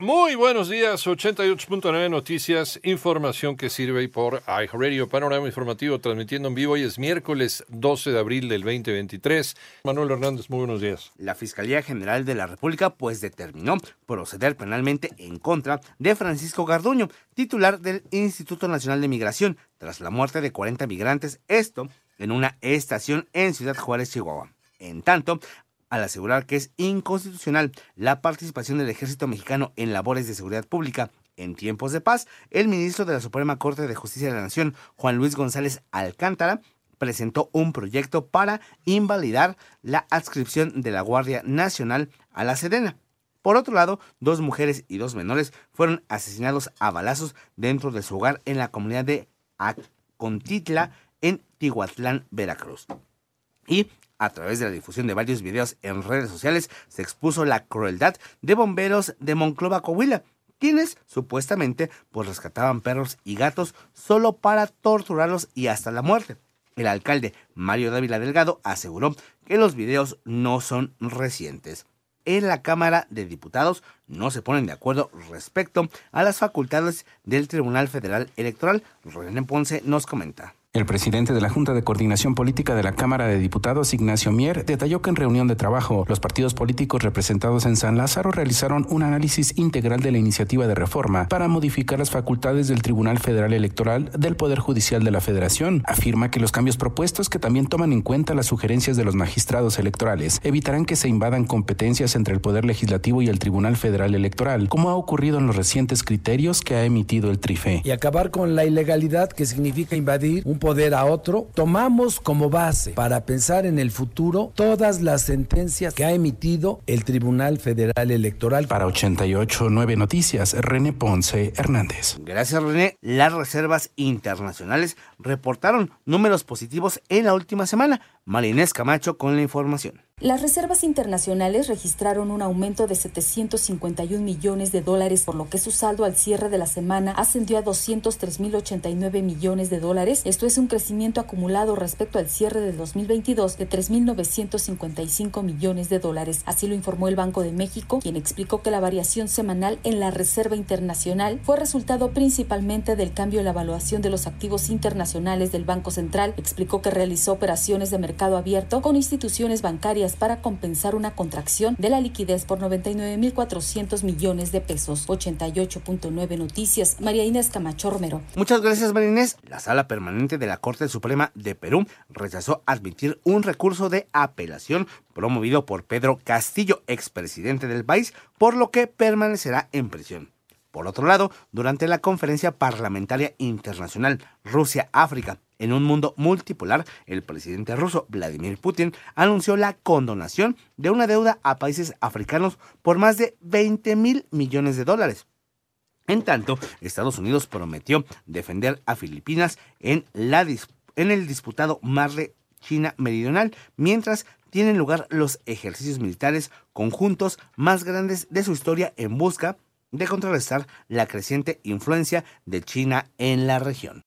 Muy buenos días, 88.9 Noticias, información que sirve por iHeartRadio, panorama informativo transmitiendo en vivo. Hoy es miércoles 12 de abril del 2023. Manuel Hernández, muy buenos días. La Fiscalía General de la República pues determinó proceder penalmente en contra de Francisco Garduño, titular del Instituto Nacional de Migración, tras la muerte de 40 migrantes, esto en una estación en Ciudad Juárez, Chihuahua. En tanto, al asegurar que es inconstitucional la participación del ejército mexicano en labores de seguridad pública en tiempos de paz, el ministro de la Suprema Corte de Justicia de la Nación, Juan Luis González Alcántara, presentó un proyecto para invalidar la adscripción de la Guardia Nacional a la Sedena. Por otro lado, dos mujeres y dos menores fueron asesinados a balazos dentro de su hogar en la comunidad de Acontitla, en Tihuatlán, Veracruz. Y a través de la difusión de varios videos en redes sociales, se expuso la crueldad de bomberos de Monclova, Coahuila, quienes supuestamente pues rescataban perros y gatos solo para torturarlos y hasta la muerte. El alcalde Mario Dávila Delgado aseguró que los videos no son recientes. En la Cámara de Diputados no se ponen de acuerdo respecto a las facultades del Tribunal Federal Electoral. René Ponce nos comenta. El presidente de la Junta de Coordinación Política de la Cámara de Diputados, Ignacio Mier, detalló que en reunión de trabajo, los partidos políticos representados en San Lázaro realizaron un análisis integral de la iniciativa de reforma para modificar las facultades del Tribunal Federal Electoral del Poder Judicial de la Federación. Afirma que los cambios propuestos, que también toman en cuenta las sugerencias de los magistrados electorales, evitarán que se invadan competencias entre el Poder Legislativo y el Tribunal Federal Electoral, como ha ocurrido en los recientes criterios que ha emitido el TRIFE. Y acabar con la ilegalidad que significa invadir un poder a otro, tomamos como base para pensar en el futuro todas las sentencias que ha emitido el Tribunal Federal Electoral. Para 889 Noticias, René Ponce Hernández. Gracias, René. Las reservas internacionales reportaron números positivos en la última semana. Marinés Camacho con la información. Las reservas internacionales registraron un aumento de 751 millones de dólares, por lo que su saldo al cierre de la semana ascendió a 203.089 millones de dólares. Esto es un crecimiento acumulado respecto al cierre del 2022 de 3.955 millones de dólares. Así lo informó el Banco de México, quien explicó que la variación semanal en la reserva internacional fue resultado principalmente del cambio en la evaluación de los activos internacionales del Banco Central. Explicó que realizó operaciones de mercado abierto con instituciones bancarias para compensar una contracción de la liquidez por 99.400 millones de pesos. 88.9 Noticias. María Inés Camacho Romero. Muchas gracias, María Inés. La Sala Permanente de la Corte Suprema de Perú rechazó admitir un recurso de apelación promovido por Pedro Castillo, expresidente del país, por lo que permanecerá en prisión. Por otro lado, durante la conferencia parlamentaria internacional Rusia-África, en un mundo multipolar, el presidente ruso Vladimir Putin anunció la condonación de una deuda a países africanos por más de 20 mil millones de dólares. En tanto, Estados Unidos prometió defender a Filipinas en, el disputado mar de China Meridional, mientras tienen lugar los ejercicios militares conjuntos más grandes de su historia en busca de contrarrestar la creciente influencia de China en la región.